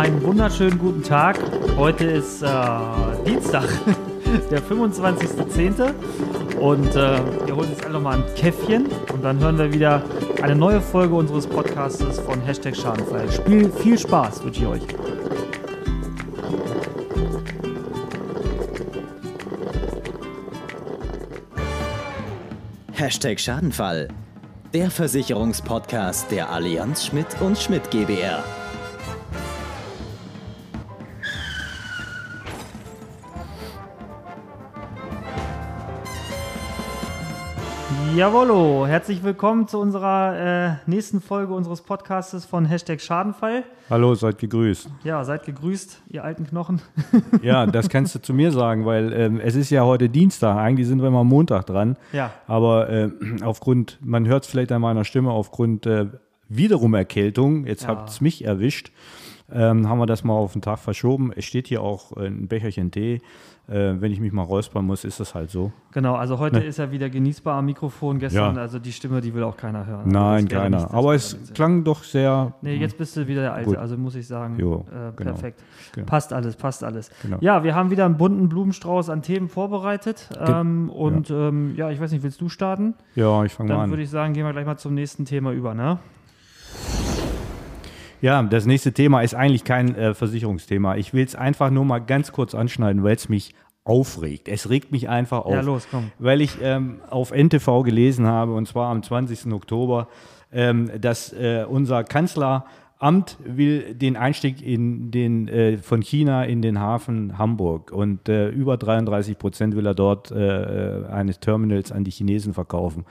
einen wunderschönen guten Tag. Heute ist äh, Dienstag, der 25.10. Und äh, wir holen uns alle mal ein Käffchen und dann hören wir wieder eine neue Folge unseres Podcasts von Hashtag Schadenfrei. Spiel viel Spaß wünsche ich euch. Hashtag Schadenfall. Der Versicherungspodcast der Allianz Schmidt und Schmidt GbR. Jawollo, herzlich willkommen zu unserer äh, nächsten Folge unseres Podcastes von Hashtag Schadenfall. Hallo, seid gegrüßt. Ja, seid gegrüßt, ihr alten Knochen. Ja, das kannst du zu mir sagen, weil ähm, es ist ja heute Dienstag. Eigentlich sind wir immer Montag dran. Ja. Aber äh, aufgrund, man hört es vielleicht an meiner Stimme, aufgrund äh, wiederum Erkältung, jetzt Ja. hat es mich erwischt, ähm, haben wir das mal auf den Tag verschoben. Es steht hier auch ein Becherchen Tee. Äh, wenn ich mich mal räuspern muss, ist das halt so. Genau, also heute Ne. ist er wieder genießbar am Mikrofon. Gestern, Ja. also die Stimme, die will auch keiner hören. Nein, Das wäre keiner. nicht Aber es klang doch sehr. Nee, jetzt bist du wieder der Alte, Gut. also muss ich sagen, Jo, äh, genau. perfekt. Genau. Passt alles, passt alles. Genau. Ja, wir haben wieder einen bunten Blumenstrauß an Themen vorbereitet. Ähm, und ja. Ähm, ja, ich weiß nicht, willst du starten? Ja, ich fange mal Dann an. würde ich sagen, gehen wir gleich mal zum nächsten Thema über, ne? Ja, das nächste Thema ist eigentlich kein äh, Versicherungsthema. Ich will es einfach nur mal ganz kurz anschneiden, weil es mich aufregt. Es regt mich einfach auf. Ja, los, komm. Weil ich ähm, auf NTV gelesen habe, und zwar am 20. Oktober, ähm, dass äh, unser Kanzleramt will den Einstieg in den, äh, von China in den Hafen Hamburg und äh, über 33 Prozent will er dort äh, eines Terminals an die Chinesen verkaufen.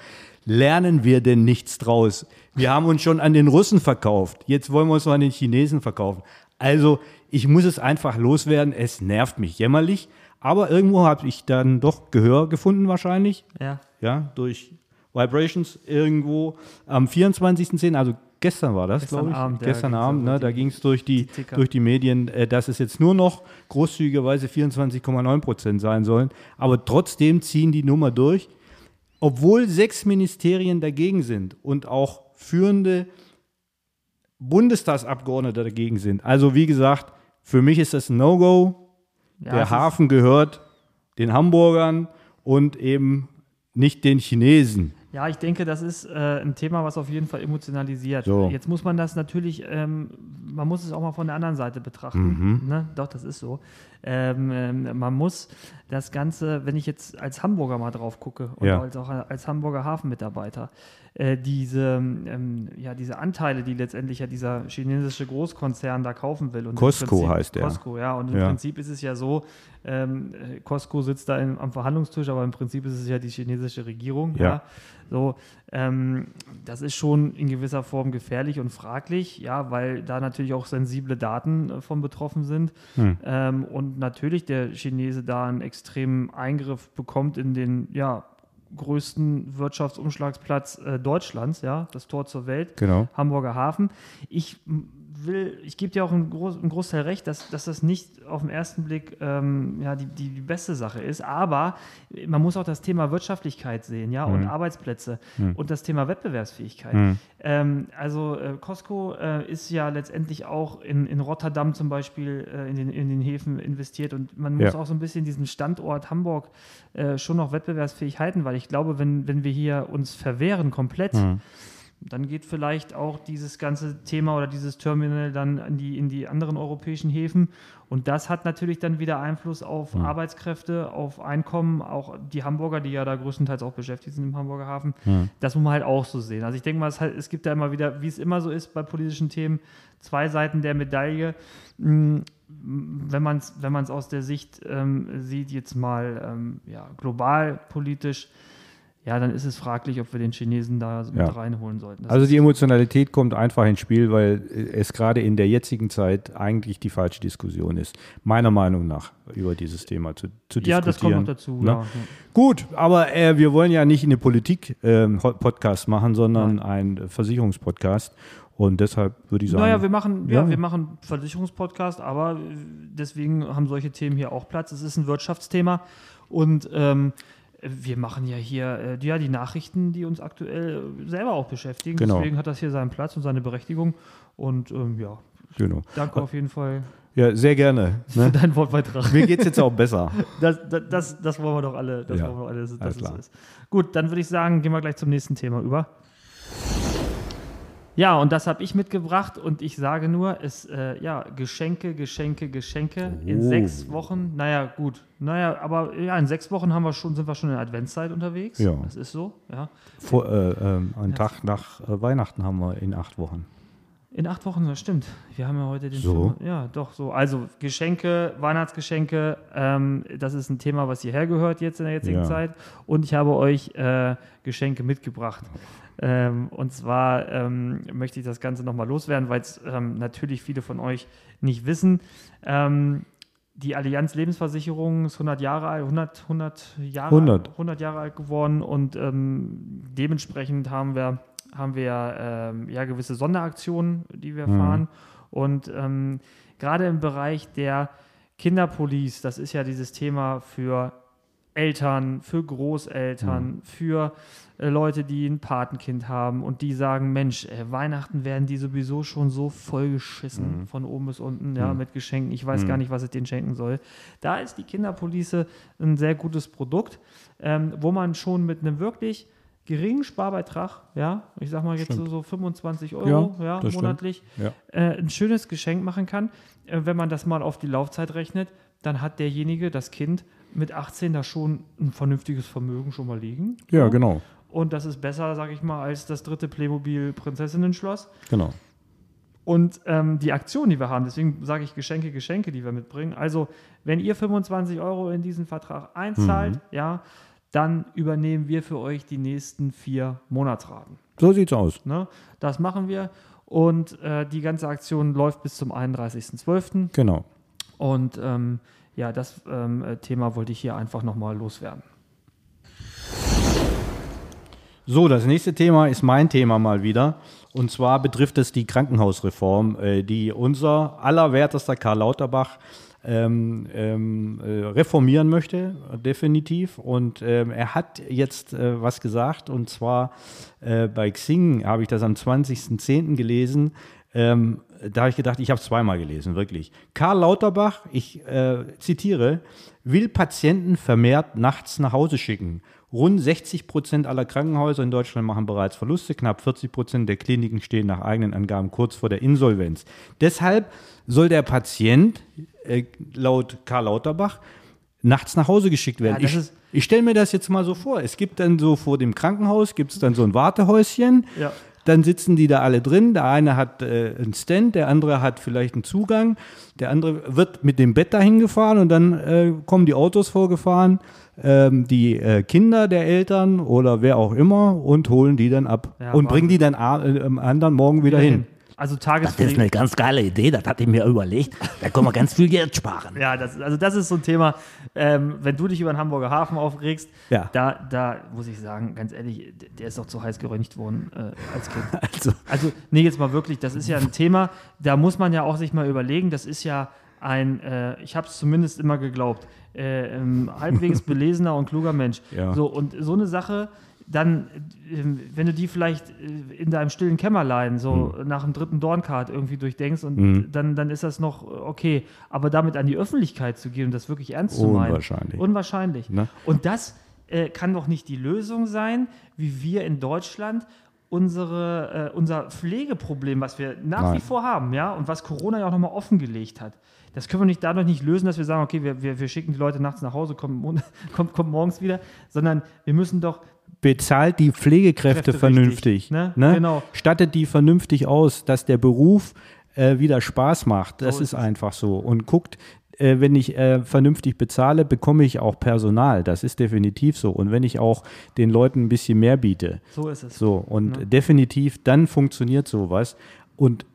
Lernen wir denn nichts draus? Wir haben uns schon an den Russen verkauft. Jetzt wollen wir uns noch an den Chinesen verkaufen. Also, ich muss es einfach loswerden. Es nervt mich jämmerlich. Aber irgendwo habe ich dann doch Gehör gefunden wahrscheinlich. Ja. Ja, durch Vibrations irgendwo am 24.10., also gestern war das, glaube ich. Abend, ja, gestern ging's Abend, ne, da ging es durch die, die durch die Medien, äh, dass es jetzt nur noch großzügigerweise 24,9 Prozent sein sollen. Aber trotzdem ziehen die Nummer durch, obwohl sechs Ministerien dagegen sind und auch führende Bundestagsabgeordnete dagegen sind. Also wie gesagt, für mich ist das No-Go. Ja, Der Hafen gehört den Hamburgern und eben nicht den Chinesen. Ja, ich denke, das ist äh, ein Thema, was auf jeden Fall emotionalisiert. So. Jetzt muss man das natürlich, ähm, man muss es auch mal von der anderen Seite betrachten. Mhm. Ne? Doch, das ist so. Ähm, ähm, man muss das Ganze, wenn ich jetzt als Hamburger mal drauf gucke und Ja. als auch als Hamburger Hafenmitarbeiter, äh, diese, ähm, ja, diese Anteile, die letztendlich ja dieser chinesische Großkonzern da kaufen will. Und Costco Prinzip- heißt der. Costco, ja. Und im Ja. Prinzip ist es ja so, ähm, äh, Costco sitzt da im, am Verhandlungstisch, aber im Prinzip ist es ja die chinesische Regierung. Ja. Ja. So, ähm, das ist schon in gewisser Form gefährlich und fraglich, ja, weil da natürlich auch sensible Daten äh, von betroffen sind. Hm. Ähm, und natürlich der Chinese da einen extremen Eingriff bekommt in den, ja, größten Wirtschaftsumschlagsplatz äh, Deutschlands, ja, das Tor zur Welt. Genau. Hamburger Hafen. Ich will, ich gebe dir auch einen, Groß, einen Großteil recht, dass, dass das nicht auf den ersten Blick ähm, ja, die, die, die beste Sache ist, aber man muss auch das Thema Wirtschaftlichkeit sehen, ja, und Arbeitsplätze und das Thema Wettbewerbsfähigkeit. Ähm, also äh, Costco äh, ist ja letztendlich auch in, in Rotterdam zum Beispiel äh, in, den, in den Häfen investiert und man muss Ja. auch so ein bisschen diesen Standort Hamburg äh, schon noch wettbewerbsfähig halten, weil ich glaube, wenn, wenn wir hier uns verwehren komplett, dann geht vielleicht auch dieses ganze Thema oder dieses Terminal dann in die, in die anderen europäischen Häfen. Und das hat natürlich dann wieder Einfluss auf Arbeitskräfte, auf Einkommen, auch die Hamburger, die ja da größtenteils auch beschäftigt sind im Hamburger Hafen. Das muss man halt auch so sehen. Also ich denke mal, es, es gibt da immer wieder, wie es immer so ist bei politischen Themen, zwei Seiten der Medaille. Mm, Wenn man es wenn man's aus der Sicht ähm, sieht, jetzt mal ähm, ja, global politisch, ja, dann ist es fraglich, ob wir den Chinesen da mit Ja. reinholen sollten. Das Also die Emotionalität kommt einfach ins Spiel, weil es gerade in der jetzigen Zeit eigentlich die falsche Diskussion ist, meiner Meinung nach, über dieses Thema zu, zu ja, diskutieren. das kommt noch dazu. Ne? Ja. Gut, aber äh, wir wollen ja nicht eine Politik-Podcast machen, sondern einen Versicherungspodcast. Und deshalb würde ich sagen, Naja, wir machen, ja. Ja. wir machen Versicherungspodcast, aber äh, deswegen haben solche Themen hier auch Platz. Es ist ein Wirtschaftsthema und ähm, wir machen ja hier äh, ja, die Nachrichten, die uns aktuell äh, selber auch beschäftigen. Genau. Deswegen hat das hier seinen Platz und seine Berechtigung. Und ähm, ja, Genau. danke auf jeden Fall Ja, sehr gerne. für Ne? deinen Wortbeitrag. Mir geht es jetzt auch besser. Das, das, das, das wollen wir doch alle. Das Ja, wollen wir alle ist. Gut, dann würde ich sagen, gehen wir gleich zum nächsten Thema über. Ja, und das habe ich mitgebracht und ich sage nur, es, äh, ja, Geschenke, Geschenke, Geschenke in Oh. sechs Wochen. Naja, gut. Naja, aber ja, in sechs Wochen haben wir schon, sind wir schon in der Adventszeit unterwegs. Ja. Das ist so, ja. Vor, äh, ähm, einen Tag nach äh, Weihnachten haben wir in acht Wochen. In acht Wochen, das stimmt. Wir haben ja heute den So. Film- Ja, doch, so. Also Geschenke, Weihnachtsgeschenke, ähm, das ist ein Thema, was hierher gehört jetzt in der jetzigen Ja. Zeit. Und ich habe euch äh, Geschenke mitgebracht. Ähm, und zwar ähm, möchte ich das Ganze nochmal loswerden, weil es ähm, natürlich viele von euch nicht wissen. Ähm, die Allianz Lebensversicherung ist 100 Jahre alt, 100, 100 Jahre, 100. 100 Jahre alt geworden und ähm, dementsprechend haben wir, haben wir ähm, ja gewisse Sonderaktionen, die wir Mhm. fahren. Und ähm, gerade im Bereich der Kinderpolice, das ist ja dieses Thema für Eltern, für Großeltern, für äh, Leute, die ein Patenkind haben und die sagen, Mensch, äh, Weihnachten werden die sowieso schon so vollgeschissen von oben bis unten, ja, mit Geschenken. Ich weiß gar nicht, was ich denen schenken soll. Da ist die Kinderpolice ein sehr gutes Produkt, ähm, wo man schon mit einem wirklich geringen Sparbeitrag, ja, ich sag mal jetzt so, so 25 Euro Ja, ja, monatlich, Ja. äh, ein schönes Geschenk machen kann. Äh, wenn man das mal auf die Laufzeit rechnet, dann hat derjenige, das Kind, mit 18 da schon ein vernünftiges Vermögen schon mal liegen. Ja, genau. Und das ist besser, sag ich mal, als das dritte Playmobil Prinzessinnen-Schloss. Genau. Und ähm, die Aktion, die wir haben, deswegen sage ich Geschenke, Geschenke, die wir mitbringen. Also, wenn ihr 25 Euro in diesen Vertrag einzahlt, Mhm. ja, dann übernehmen wir für euch die nächsten vier Monatsraten. So sieht's aus. Ne? Das machen wir. Und äh, die ganze Aktion läuft bis zum 31.12. Genau. Und ähm, ja, das ähm, äh, Thema wollte ich hier einfach nochmal loswerden. So, das nächste Thema ist mein Thema mal wieder. Und zwar betrifft es die Krankenhausreform, äh, die unser allerwertester Karl Lauterbach ähm, ähm, äh, reformieren möchte, definitiv. Und ähm, er hat jetzt äh, was gesagt, und zwar äh, bei Xing habe ich das am 20.10. gelesen. Ähm, da habe ich gedacht, ich habe es zweimal gelesen, wirklich. Karl Lauterbach, ich äh, zitiere, will Patienten vermehrt nachts nach Hause schicken. Rund 60 Prozent aller Krankenhäuser in Deutschland machen bereits Verluste. Knapp 40 Prozent der Kliniken stehen nach eigenen Angaben kurz vor der Insolvenz. Deshalb soll der Patient, äh, laut Karl Lauterbach, nachts nach Hause geschickt werden. Ja, ich ich stelle mir das jetzt mal so vor. Es gibt dann so vor dem Krankenhaus, gibt es dann so ein Wartehäuschen. Ja. Dann sitzen die da alle drin. Der eine hat äh, einen Stand, der andere hat vielleicht einen Zugang. Der andere wird mit dem Bett dahin gefahren und dann äh, kommen die Autos vorgefahren, ähm, die äh, Kinder der Eltern oder wer auch immer und holen die dann ab Ja, und bringen die dann äh, am anderen Morgen wieder hin. Also Das ist eine ganz geile Idee, das hatte ich mir überlegt. Da können wir ganz viel Geld sparen. Ja, das, also das ist so ein Thema, ähm, wenn du dich über den Hamburger Hafen aufregst, Ja. da, da muss ich sagen, ganz ehrlich, der ist doch zu heiß gereinigt worden äh, als Kind. Also, Also, nee, jetzt mal wirklich, das ist ja ein Thema, da muss man ja auch sich mal überlegen, das ist ja ein, äh, ich habe es zumindest immer geglaubt, äh, ähm, halbwegs belesener und kluger Mensch. Ja. So, und so eine Sache, dann, ähm, wenn du die vielleicht äh, in deinem stillen Kämmerlein so Hm. nach dem dritten Dorncard irgendwie durchdenkst und dann, dann ist das noch okay. Aber damit an die Öffentlichkeit zu gehen und das wirklich ernst zu meinen. Unwahrscheinlich. Unwahrscheinlich. Ne? Und das äh, kann doch nicht die Lösung sein, wie wir in Deutschland unsere, äh, unser Pflegeproblem, was wir nach Nein. wie vor haben, ja, und was Corona ja auch nochmal offengelegt hat. Das können wir nicht dadurch nicht lösen, dass wir sagen, okay, wir, wir, wir schicken die Leute nachts nach Hause, kommen, kommt, kommt morgens wieder, sondern wir müssen doch bezahlt die Pflegekräfte Kräfte vernünftig. richtig, ne? Ne? Genau. Stattet die vernünftig aus, dass der Beruf äh, wieder Spaß macht. Das So ist ist einfach so. Und guckt, äh, wenn ich äh, vernünftig bezahle, bekomme ich auch Personal. Das ist definitiv so. Und wenn ich auch den Leuten ein bisschen mehr biete. So ist es. So, und Ne? definitiv, dann funktioniert sowas. Und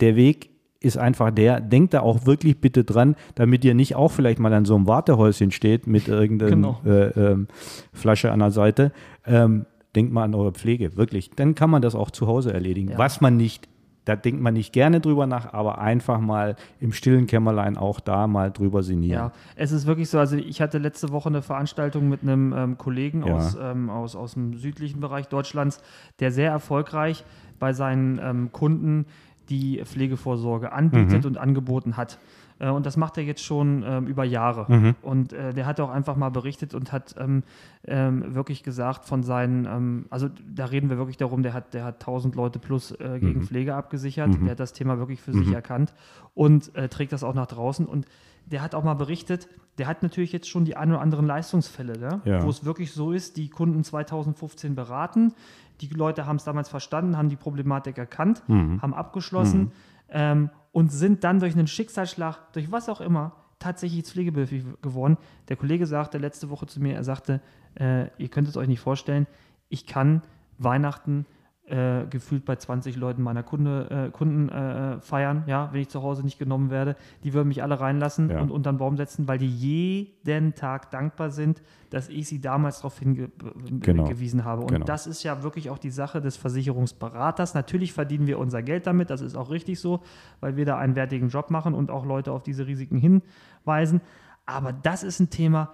der Weg ist einfach der, denkt da auch wirklich bitte dran, damit ihr nicht auch vielleicht mal an so einem Wartehäuschen steht mit irgendeiner Genau. äh, ähm, Flasche an der Seite. Ähm, denkt mal an eure Pflege, wirklich. Dann kann man das auch zu Hause erledigen, Ja. was man nicht da denkt man nicht gerne drüber nach, aber einfach mal im stillen Kämmerlein auch da mal drüber sinnieren. Ja, es ist wirklich so. Also ich hatte letzte Woche eine Veranstaltung mit einem ähm, Kollegen Ja. aus, ähm, aus, aus dem südlichen Bereich Deutschlands, der sehr erfolgreich bei seinen ähm, Kunden die Pflegevorsorge anbietet Mhm. und angeboten hat. Äh, Und das macht er jetzt schon ähm, über Jahre. Mhm. Und äh, der hat auch einfach mal berichtet und hat ähm, ähm, wirklich gesagt von seinen, ähm, also da reden wir wirklich darum, der hat, der hat 1000 Leute plus äh, gegen Mhm. Pflege abgesichert. Der hat das Thema wirklich für sich erkannt und äh, trägt das auch nach draußen. Und der hat auch mal berichtet, der hat natürlich jetzt schon die ein oder anderen Leistungsfälle, ne? Ja. wo es wirklich so ist, die Kunden 2015 beraten. Die Leute haben es damals verstanden, haben die Problematik erkannt, Mhm. haben abgeschlossen ähm, und sind dann durch einen Schicksalsschlag, durch was auch immer, tatsächlich pflegebedürftig geworden. Der Kollege sagte letzte Woche zu mir, er sagte, äh, ihr könnt es euch nicht vorstellen, ich kann Weihnachten äh, gefühlt bei 20 Leuten meiner Kunde, äh, Kunden äh, feiern, ja, wenn ich zu Hause nicht genommen werde. Die würden mich alle reinlassen Ja. und unter den Baum setzen, weil die jeden Tag dankbar sind, dass ich sie damals darauf hingewiesen Genau. habe. Und Genau. das ist ja wirklich auch die Sache des Versicherungsberaters. Natürlich verdienen wir unser Geld damit, das ist auch richtig so, weil wir da einen wertigen Job machen und auch Leute auf diese Risiken hinweisen. Aber das ist ein Thema,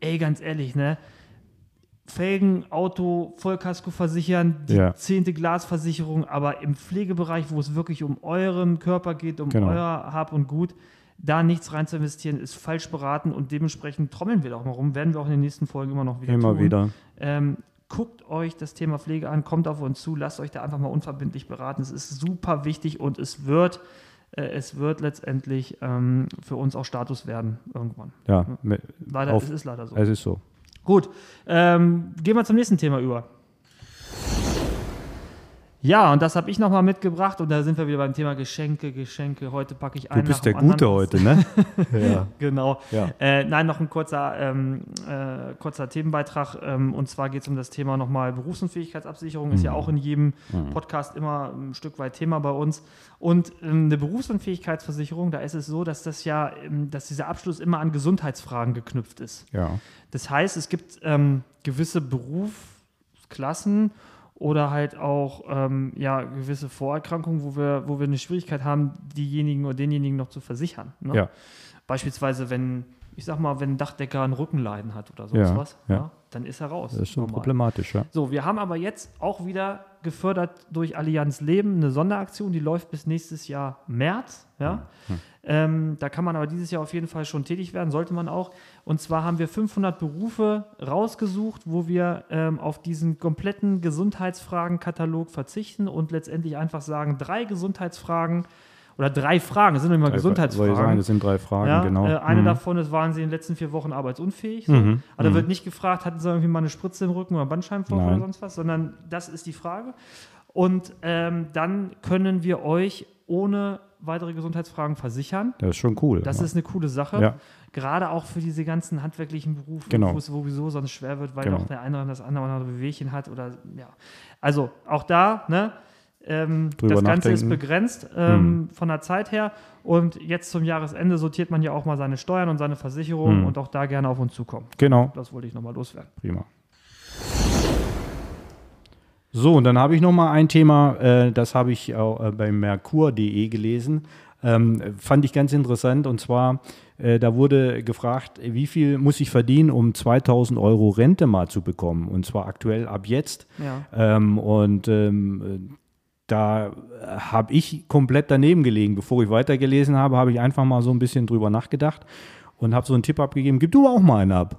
ey, ganz ehrlich, ne? Felgen, Auto, Vollkasko versichern, die Ja. zehnte Glasversicherung, aber im Pflegebereich, wo es wirklich um euren Körper geht, um Genau. euer Hab und Gut, da nichts rein zu investieren, ist falsch beraten und dementsprechend trommeln wir da auch mal rum, werden wir auch in den nächsten Folgen immer noch wieder Immer tun. wieder. Ähm, guckt euch das Thema Pflege an, kommt auf uns zu, lasst euch da einfach mal unverbindlich beraten. Es ist super wichtig und es wird, äh, es wird letztendlich ähm, für uns auch Status werden irgendwann. Ja, Leider, auf, es ist leider so. es ist so. Gut, ähm, gehen wir zum nächsten Thema über. Ja, und das habe ich nochmal mitgebracht und da sind wir wieder beim Thema Geschenke, Geschenke. Heute packe ich Du einen bist der Gute heute, ne? ja. Genau. Ja. Äh, nein, noch ein kurzer, ähm, äh, kurzer Themenbeitrag. Ähm, und zwar geht es um das Thema nochmal Berufsunfähigkeitsabsicherung. Ist ja auch in jedem Podcast immer ein Stück weit Thema bei uns. Und ähm, eine Berufsunfähigkeitsversicherung, da ist es so, dass das ja, ähm, dass dieser Abschluss immer an Gesundheitsfragen geknüpft ist. ja. Das heißt, es gibt ähm, gewisse Berufsklassen oder halt auch ähm, ja, gewisse Vorerkrankungen, wo wir, wo wir eine Schwierigkeit haben, diejenigen oder denjenigen noch zu versichern. Ne? Ja. Beispielsweise, wenn, ich sag mal, wenn ein Dachdecker ein Rückenleiden hat oder sonst Ja, was, ja. Dann ist er raus. Das ist schon normal. problematisch, ja. So, wir haben aber jetzt auch wieder gefördert durch Allianz Leben eine Sonderaktion, die läuft bis nächstes Jahr März. Ja? Ähm, da kann man aber dieses Jahr auf jeden Fall schon tätig werden, sollte man auch. Und zwar haben wir 500 Berufe rausgesucht, wo wir ähm, auf diesen kompletten Gesundheitsfragenkatalog verzichten und letztendlich einfach sagen, drei Gesundheitsfragen oder drei Fragen, das sind immer Soll ich sagen, Gesundheitsfragen. das sind drei Fragen, Ja, genau. äh, eine Mhm. davon ist, waren sie in den letzten vier Wochen arbeitsunfähig. So. Mhm, Aber da mhm. wird nicht gefragt, hatten sie irgendwie mal eine Spritze im Rücken oder Bandscheibenvorfall oder sonst was, sondern das ist die Frage. Und ähm, dann können wir euch ohne weitere Gesundheitsfragen versichern. Das ist schon cool. Das ja. ist eine coole Sache. Ja. Gerade auch für diese ganzen handwerklichen Berufe, Genau. wo es sowieso sonst schwer wird, weil Genau. auch der eine oder das andere oder Bewegchen hat oder ja. Also auch da, ne? Ähm, das Ganze ist. Hm. begrenzt ähm, von der Zeit her und jetzt zum Jahresende sortiert man ja auch mal seine Steuern und seine Versicherungen Hm. und auch da gerne auf uns zukommen. Genau, Das wollte ich nochmal loswerden. prima. So, und dann habe ich noch mal ein Thema, äh, das habe ich auch äh, bei merkur.de gelesen. Ähm, fand ich ganz interessant und zwar, äh, da wurde gefragt, wie viel muss ich verdienen, um 2000 Euro Rente mal zu bekommen? Und zwar aktuell ab jetzt. Ja. Ähm, und ähm, äh, da habe ich komplett daneben gelegen. Bevor ich weitergelesen habe, habe ich einfach mal so ein bisschen drüber nachgedacht und habe so einen Tipp abgegeben, gib du auch mal einen ab.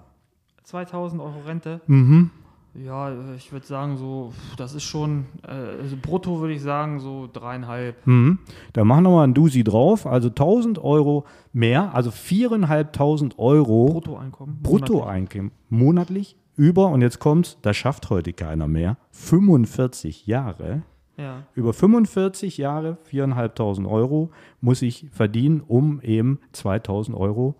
2000 Euro Rente. Mhm. Ja, äh, ich würde sagen, so, das ist schon, äh, also brutto würde ich sagen, so dreieinhalb. Mhm. Da machen wir mal ein Dusi drauf, also 1000 Euro mehr, also 4.500 Euro Bruttoeinkommen. monatlich. Bruttoeinkommen monatlich über, und jetzt kommt's, das schafft heute keiner mehr, 45 Jahre. Ja. Über 45 Jahre 4.500 Euro muss ich verdienen, um eben 2.000 Euro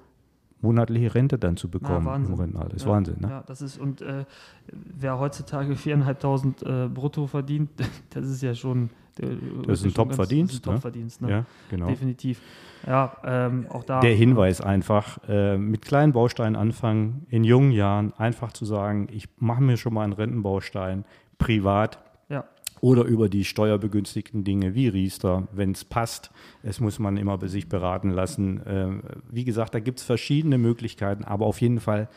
monatliche Rente dann zu bekommen. Na, Wahnsinn. im Rentenalter. Das ist ja, Wahnsinn, ne? Ja, das ist, und äh, wer heutzutage 4.500 äh, brutto verdient, das ist ja schon. äh, Das ist ein ganz- Top-Verdienst, Das ist ne? ein Top-Verdienst, ne? Ja, genau. Definitiv. Ja, ähm, auch da. Der Hinweis einfach, äh, mit kleinen Bausteinen anfangen, in jungen Jahren einfach zu sagen, ich mache mir schon mal einen Rentenbaustein privat Ja, oder über die steuerbegünstigten Dinge wie Riester, wenn es passt. Es muss man immer bei sich beraten lassen. Ähm, wie gesagt, da gibt es verschiedene Möglichkeiten, aber auf jeden Fall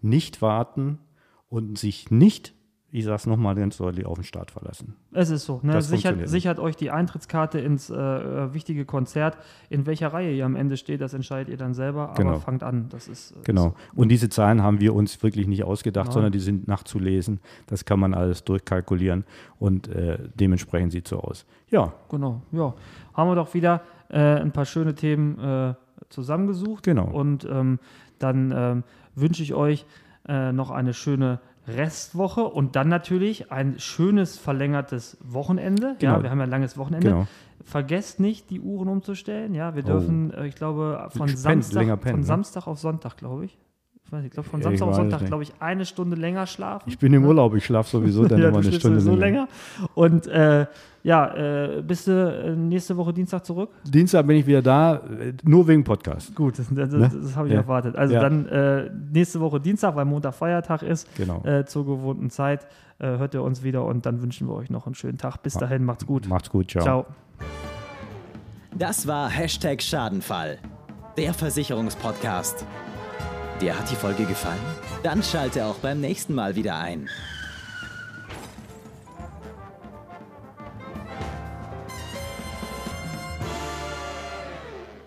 nicht warten und sich nicht ich sage es nochmal ganz deutlich, auf den Start verlassen. Es ist so. Ne? Sichert, sichert euch die Eintrittskarte ins äh, äh, wichtige Konzert. In welcher Reihe ihr am Ende steht, das entscheidet ihr dann selber. Aber Genau. fangt an. Das ist, äh, Genau. So. Und diese Zahlen haben wir uns wirklich nicht ausgedacht, Nein. sondern die sind nachzulesen. Das kann man alles durchkalkulieren und äh, dementsprechend sieht so aus. Ja, Genau. Ja. Haben wir doch wieder äh, ein paar schöne Themen äh, zusammengesucht. Genau. Und ähm, dann ähm, wünsche ich euch noch eine schöne Restwoche und dann natürlich ein schönes verlängertes Wochenende. Ja, Genau. wir haben ja ein langes Wochenende. Genau. Vergesst nicht, die Uhren umzustellen. Ja, wir Oh. dürfen, äh, ich glaube, von, Samstag, pennen, von ne? Samstag auf Sonntag, glaube ich. Ich weiß nicht, ich glaube, von Samstag auf Sonntag, glaube ich, eine Stunde länger schlafen. ich bin im Urlaub, ich schlafe sowieso dann ja, immer eine Stunde sowieso länger. länger. Und äh, ja, äh, bist du äh, nächste Woche Dienstag zurück? Dienstag bin ich wieder da, nur wegen Podcast. Gut, das, das, Ne? das habe ich Ja. erwartet. Also Ja. dann äh, nächste Woche Dienstag, weil Montag Feiertag ist, Genau. äh, zur gewohnten Zeit, äh, hört ihr uns wieder und dann wünschen wir euch noch einen schönen Tag. Bis dahin, macht's gut. Macht's gut, ciao. Ciao. Das war Hashtag Schadenfall, der Versicherungspodcast. Dir hat die Folge gefallen? Dann schalte auch beim nächsten Mal wieder ein.